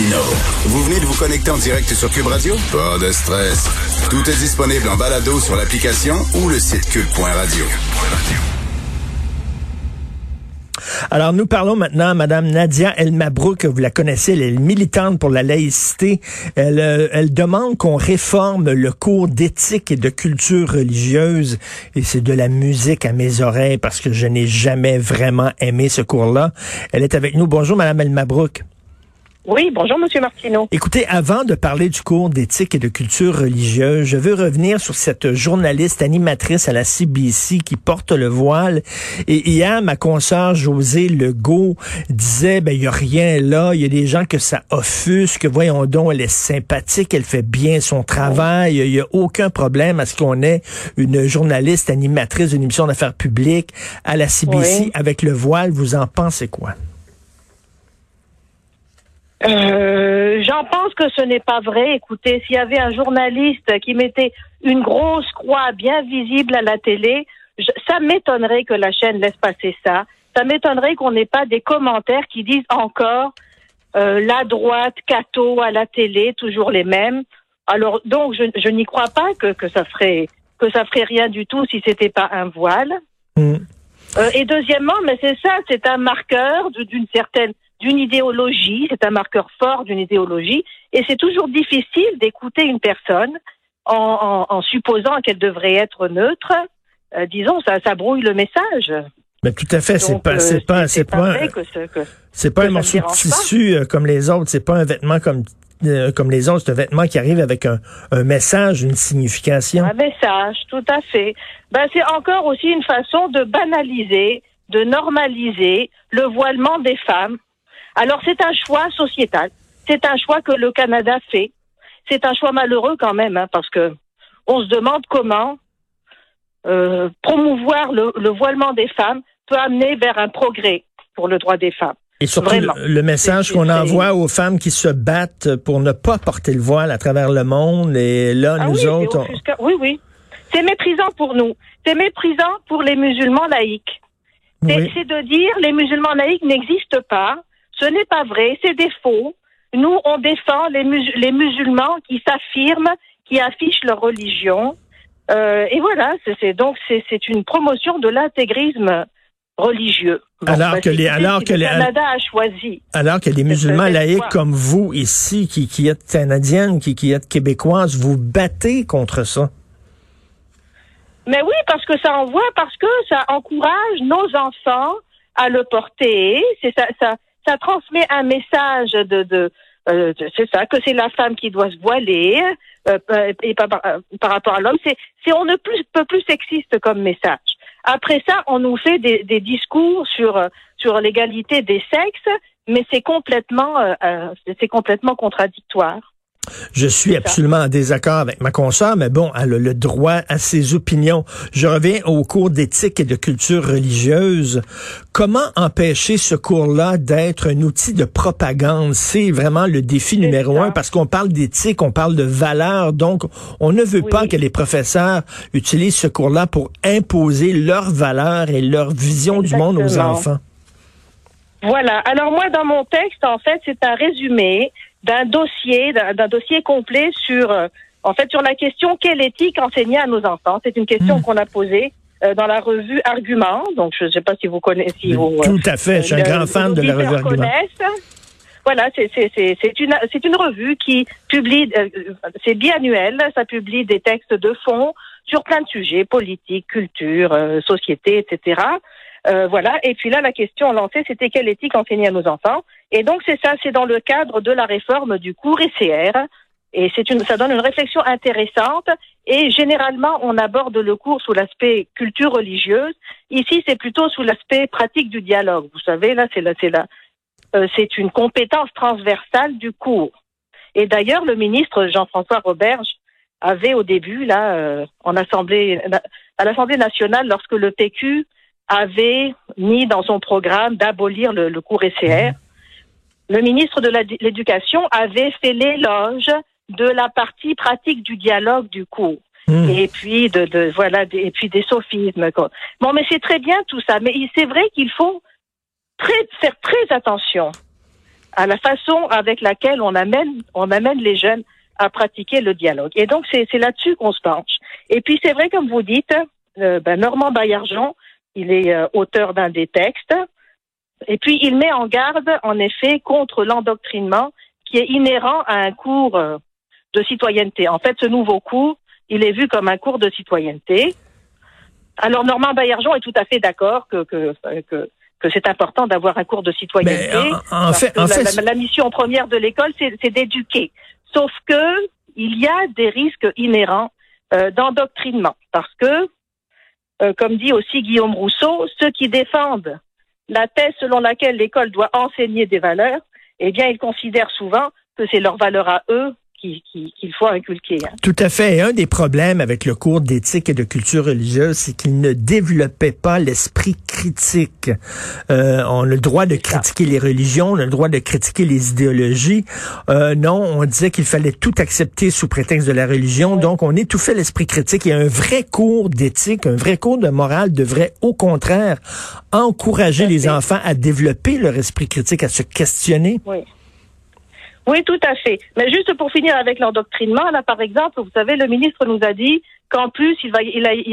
Martino. Vous venez de vous connecter en direct sur Cube Radio? Pas de stress. Tout est disponible en balado sur l'application ou le site cube.radio. Alors, nous parlons maintenant à Mme Nadia El Mabrouk. Vous la connaissez, elle est militante pour la laïcité. Elle, euh, elle demande qu'on réforme le cours d'éthique et de culture religieuse. Et c'est de la musique à mes oreilles parce que je n'ai jamais vraiment aimé ce cours-là. Elle est avec nous. Bonjour, Mme El Mabrouk. Oui, bonjour, Monsieur Martineau. Écoutez, avant de parler du cours d'éthique et de culture religieuse, je veux revenir sur cette journaliste animatrice à la CBC qui porte le voile. Et hier, ma consoeur José Legault disait, ben, il y a rien là, il y a des gens que ça offusque, voyons donc, elle est sympathique, elle fait bien son travail, il y a aucun problème à ce qu'on ait une journaliste animatrice d'une émission d'affaires publiques à la CBC avec le voile. Vous en pensez quoi? Euh, J'en pense que ce n'est pas vrai. Écoutez, s'il y avait un journaliste qui mettait une grosse croix bien visible à la télé, ça m'étonnerait que la chaîne laisse passer ça. Ça m'étonnerait qu'on n'ait pas des commentaires qui disent encore euh, la droite, Cato à la télé, toujours les mêmes. Alors donc je, n'y crois pas que, que ça ferait que ça ferait rien du tout si c'était pas un voile. Mm. Euh, et deuxièmement, mais c'est ça, c'est un marqueur d'une certaine d'une idéologie, c'est un marqueur fort d'une idéologie, et c'est toujours difficile d'écouter une personne en, en, en supposant qu'elle devrait être neutre. Euh, disons, ça, ça brouille le message. Mais tout à fait, c'est pas, c'est pas, c'est pas, c'est pas un morceau de tissu euh, comme les autres, c'est pas un vêtement comme euh, comme les autres, c'est un vêtement qui arrive avec un, message, une signification. Un message, tout à fait. Ben, c'est encore aussi une façon de banaliser, de normaliser le voilement des femmes alors c'est un choix sociétal. C'est un choix que le Canada fait. C'est un choix malheureux quand même, hein, parce que on se demande comment euh, promouvoir le, voilement des femmes peut amener vers un progrès pour le droit des femmes. Et surtout le, message qu'on envoie aux femmes qui se battent pour ne pas porter le voile à travers le monde. Et là, ah nous autres... Oui, oui. C'est méprisant pour nous. C'est méprisant pour les musulmans laïcs. C'est de dire les musulmans laïcs n'existent pas. Ce n'est pas vrai, c'est des faux. Nous, on défend les, les musulmans qui s'affirment, qui affichent leur religion. Euh, et voilà, c'est donc c'est une promotion de l'intégrisme religieux. alors que les alors que, le Canada a choisi. Alors que les musulmans laïcs comme vous ici, qui, qui êtes canadienne, qui, qui êtes québécoise, vous battez contre ça. Mais oui, parce que ça envoie, parce que ça encourage nos enfants à le porter. C'est ça, ça ça transmet un message de, de, euh, c'est ça, que c'est la femme qui doit se voiler euh, euh et par, euh, par, rapport à l'homme. C'est, c'est on ne plus, peut plus sexiste comme message. Après ça, on nous fait des, discours sur sur l'égalité des sexes, mais c'est complètement c'est complètement contradictoire. Je suis absolument en désaccord avec ma consoeur, mais bon, elle a le droit à ses opinions. Je reviens au cours d'éthique et de culture religieuse. Comment empêcher ce cours-là d'être un outil de propagande? C'est vraiment le défi numéro un parce qu'on parle d'éthique, on parle de valeurs. Donc, on ne veut pas que les professeurs utilisent ce cours-là pour imposer leurs valeurs et leur vision du monde aux enfants. Voilà. Alors moi, dans mon texte, en fait, c'est un résumé d'un dossier, d'un dossier complet sur, euh, en fait, sur la question quelle éthique enseigner à nos enfants. C'est une question hmm. qu'on a posée euh, dans la revue Argument. Donc, je ne sais pas si vous connaissez. Si vous, Tout à fait. Je suis un grand fan de la revue Argument. Voilà, c'est une, une revue qui publie, euh, c'est biannuel, ça publie des textes de fond sur plein de sujets, politique, culture, société, etc. Euh, voilà. Et puis là, la question lancée, c'était quelle éthique enseigner à nos enfants? Et donc, c'est ça, c'est dans le cadre de la réforme du cours ECR. Et c'est une, ça donne une réflexion intéressante. Et généralement, on aborde le cours sous l'aspect culture religieuse. Ici, c'est plutôt sous l'aspect pratique du dialogue. Vous savez, là, c'est là, c'est là. Euh, c'est une compétence transversale du cours. Et d'ailleurs, le ministre Jean-François Roberge avait au début, là, euh, en assemblée, à l'Assemblée nationale, lorsque le PQ avait mis dans son programme d'abolir le, cours ECR. Le ministre de l'Éducation avait fait l'éloge de la partie pratique du dialogue du cours. Hmm. Et puis de, de voilà et puis des sophismes. Bon, mais c'est très bien tout ça, mais c'est vrai qu'il faut très, faire très attention à la façon avec laquelle on amène, on amène les jeunes à pratiquer le dialogue. Et donc, c'est là-dessus qu'on se penche. Et puis, c'est vrai, comme vous dites, euh, ben, Normand Baillargeon, il est euh, auteur d'un des textes, et puis il met en garde, en effet, contre l'endoctrinement qui est inhérent à un cours euh, de citoyenneté. En fait, ce nouveau cours, il est vu comme un cours de citoyenneté. Alors, Normand Baillargeon est tout à fait d'accord que, que, que, que c'est important d'avoir un cours de citoyenneté. en, fait, en la, fait, la, la, mission première de l'école, c'est d'éduquer. Sauf que il y a des risques inhérents euh, d'endoctrinement, parce que, euh, comme dit aussi Guillaume Rousseau, ceux qui défendent la thèse selon laquelle l'école doit enseigner des valeurs, eh bien, ils considèrent souvent que c'est leur valeur à eux qu'il faut inculquer. Hein. Tout à fait. Et un des problèmes avec le cours d'éthique et de culture religieuse, c'est qu'il ne développait pas l'esprit critique. Euh, on a le droit de critiquer les religions, on a le droit de critiquer les idéologies. Euh, non, on disait qu'il fallait tout accepter sous prétexte de la religion. Oui. Donc, on étouffait l'esprit critique. Et un vrai cours d'éthique, un vrai cours de morale devrait, au contraire, encourager les enfants à développer leur esprit critique, à se questionner. Oui. Oui, tout à fait. Mais juste pour finir avec l'endoctrinement, là, par exemple, vous savez, le ministre nous a dit qu'en plus, il va, il, a, il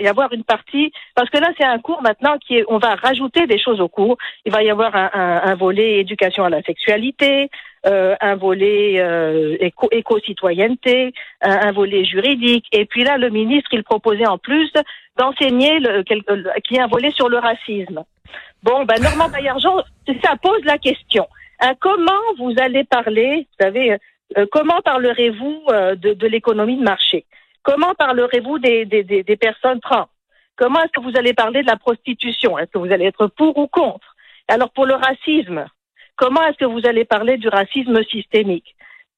y avoir une partie, parce que là, c'est un cours maintenant qui est, on va rajouter des choses au cours. Il va y avoir un, volet éducation à la sexualité, euh, un volet euh, éco, éco-citoyenneté, un, volet juridique. Et puis là, le ministre, il proposait en plus d'enseigner qu'il y ait un volet sur le racisme. Bon, ben, Normand Baillargeon, ça pose la question. Euh, comment vous allez parler, vous savez, euh, comment parlerez-vous euh, de, de l'économie de marché? Comment parlerez-vous des, des, des, des, personnes trans? Comment est-ce que vous allez parler de la prostitution? Est-ce que vous allez être pour ou contre? Alors pour le racisme, comment est-ce que vous allez parler du racisme systémique?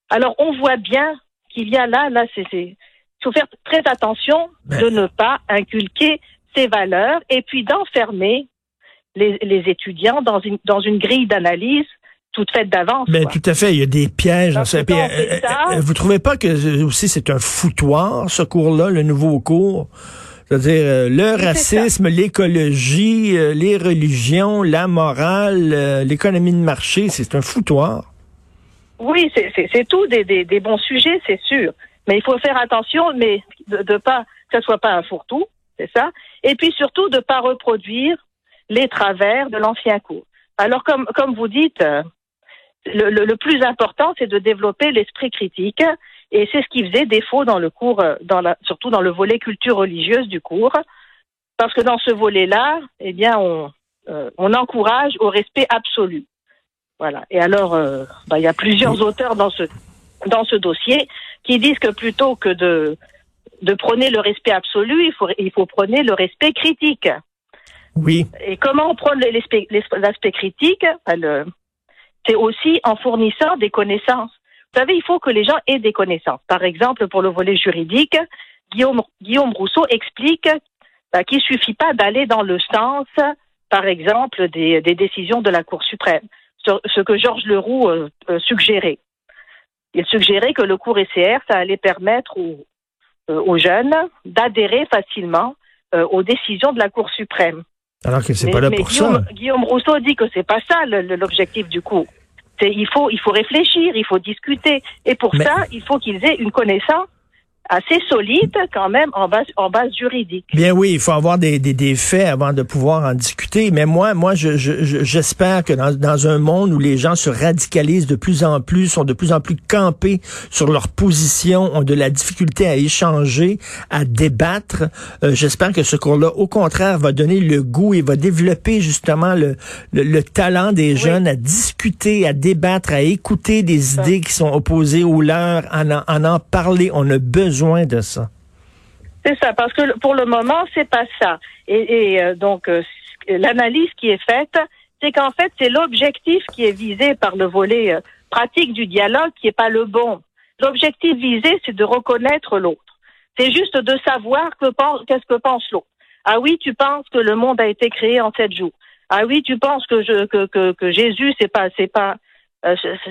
Alors on voit bien qu'il y a là, là, c'est, il faut faire très attention de ne pas inculquer ces valeurs et puis d'enfermer les, les étudiants dans une, dans une grille d'analyse toute faite d'avance. Mais tout à fait, il y a des pièges. Dans ça. Puis, euh, euh, vous trouvez pas que aussi c'est un foutoir ce cours-là, le nouveau cours? C'est-à-dire euh, le racisme, l'écologie, euh, les religions, la morale, euh, l'économie de marché, c'est un foutoir? Oui, c'est tout des, des, des, bons sujets, c'est sûr. Mais il faut faire attention, mais de, de pas que ce soit pas un fourre-tout, c'est ça. Et puis surtout de pas reproduire les travers de l'ancien cours. Alors comme comme vous dites, le, le, le, plus important, c'est de développer l'esprit critique. Et c'est ce qui faisait défaut dans le cours, dans la, surtout dans le volet culture religieuse du cours. Parce que dans ce volet-là, eh bien, on, euh, on encourage au respect absolu. Voilà. Et alors, euh, bah, il y a plusieurs auteurs dans ce, dans ce dossier qui disent que plutôt que de, de prôner le respect absolu, il faut, il faut prôner le respect critique. Oui. Et comment on prône l'aspect critique? Le, c'est aussi en fournissant des connaissances. Vous savez, il faut que les gens aient des connaissances. Par exemple, pour le volet juridique, Guillaume, Guillaume Rousseau explique bah, qu'il suffit pas d'aller dans le sens, par exemple, des, des, décisions de la Cour suprême, ce que Georges Leroux euh, euh, suggérait. Il suggérait que le cours ECR, ça allait permettre aux, euh, aux jeunes d'adhérer facilement euh, aux décisions de la Cour suprême. Alors que c'est pas là mais pour Guillaume, ça. Guillaume Rousseau dit que c'est pas ça l'objectif du cours. Il faut, il faut réfléchir, il faut discuter. Et pour mais... ça, il faut qu'ils aient une connaissance assez solide quand même en base en base juridique. Bien oui, il faut avoir des, des, des faits avant de pouvoir en discuter. Mais moi, moi, je, je, j'espère que dans, dans un monde où les gens se radicalisent de plus en plus, sont de plus en plus campés sur leur position, ont de la difficulté à échanger, à débattre, euh, j'espère que ce cours-là, au contraire, va donner le goût et va développer justement le, le, le talent des oui. jeunes à discuter, à débattre, à écouter des ça. idées qui sont opposées aux leurs, en en, en, en parler. On a besoin C'est ça, parce que pour le moment, c'est pas ça. Et, euh, donc, euh, l'analyse qui est faite, c'est qu'en fait, c'est l'objectif qui est visé par le volet euh, pratique du dialogue qui est pas le bon. L'objectif visé, c'est de reconnaître l'autre. C'est juste de savoir que qu'est-ce que pense l'autre. Ah oui, tu penses que le monde a été créé en sept jours. Ah oui, tu penses que que Jésus c'est pas pas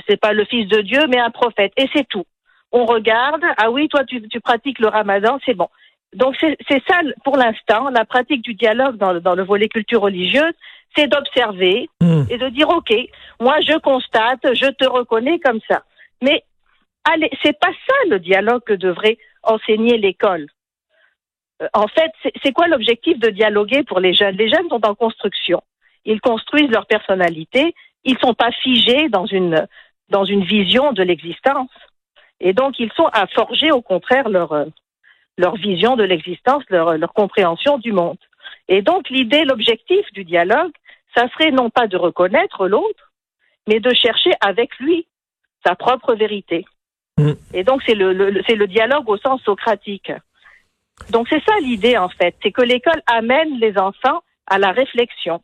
c'est pas le fils de Dieu mais un prophète et c'est tout on regarde, ah oui, toi tu, tu pratiques le ramadan, c'est bon. Donc c'est ça, pour l'instant, la pratique du dialogue dans le, dans le volet culture religieuse, c'est d'observer hmm. et de dire, OK, moi je constate, je te reconnais comme ça. Mais allez, c'est pas ça le dialogue que devrait enseigner l'école. Euh, en fait, c'est quoi l'objectif de dialoguer pour les jeunes? Les jeunes sont en construction. Ils construisent leur personnalité. Ils sont pas figés dans une dans une vision de l'existence. Et donc, ils sont à forger, au contraire, leur euh, leur vision de l'existence, leur, leur compréhension du monde. Et donc, l'idée, l'objectif du dialogue, ça serait non pas de reconnaître l'autre, mais de chercher avec lui sa propre vérité. Mm. Et donc, c'est le, c'est le dialogue au sens socratique. Donc, c'est ça l'idée, en fait. C'est que l'école amène les enfants à la réflexion.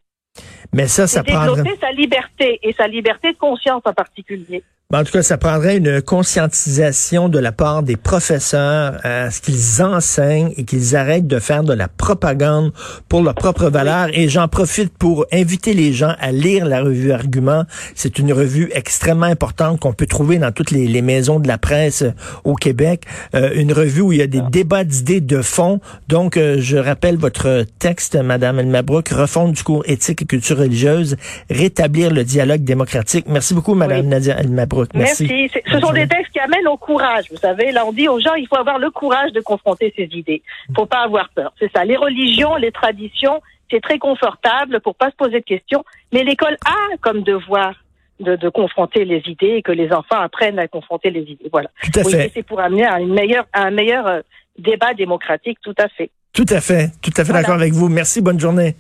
Mais ça, ça développer sa liberté et sa liberté de conscience en particulier. Ben, en tout cas, ça prendrait une conscientisation de la part des professeurs à ce qu'ils enseignent et qu'ils arrêtent de faire de la propagande pour leur propre valeur. Et j'en profite pour inviter les gens à lire la revue Argument. C'est une revue extrêmement importante qu'on peut trouver dans toutes les, maisons de la presse euh, au Québec. Euh, une revue où il y a des débats d'idées de fond. Donc, euh, je rappelle votre texte, Madame Elmabrook, refonte du cours éthique et culture religieuse, rétablir le dialogue démocratique. Merci beaucoup, Madame Nadia Elmabrook. Merci. Ce sont des textes qui amènent au courage. Vous savez, là, on dit aux gens, il faut avoir le courage de confronter ces idées. Il faut pas avoir peur. C'est ça. Les religions, les traditions, c'est très confortable pour pas se poser de questions. Mais l'école a comme devoir de, confronter les idées et que les enfants apprennent à confronter les idées. Voilà. Tout à fait. C'est pour amener à, une meilleure, un meilleur euh, débat démocratique, tout à fait. Tout à fait. Tout à fait d'accord avec vous. Merci. Bonne journée.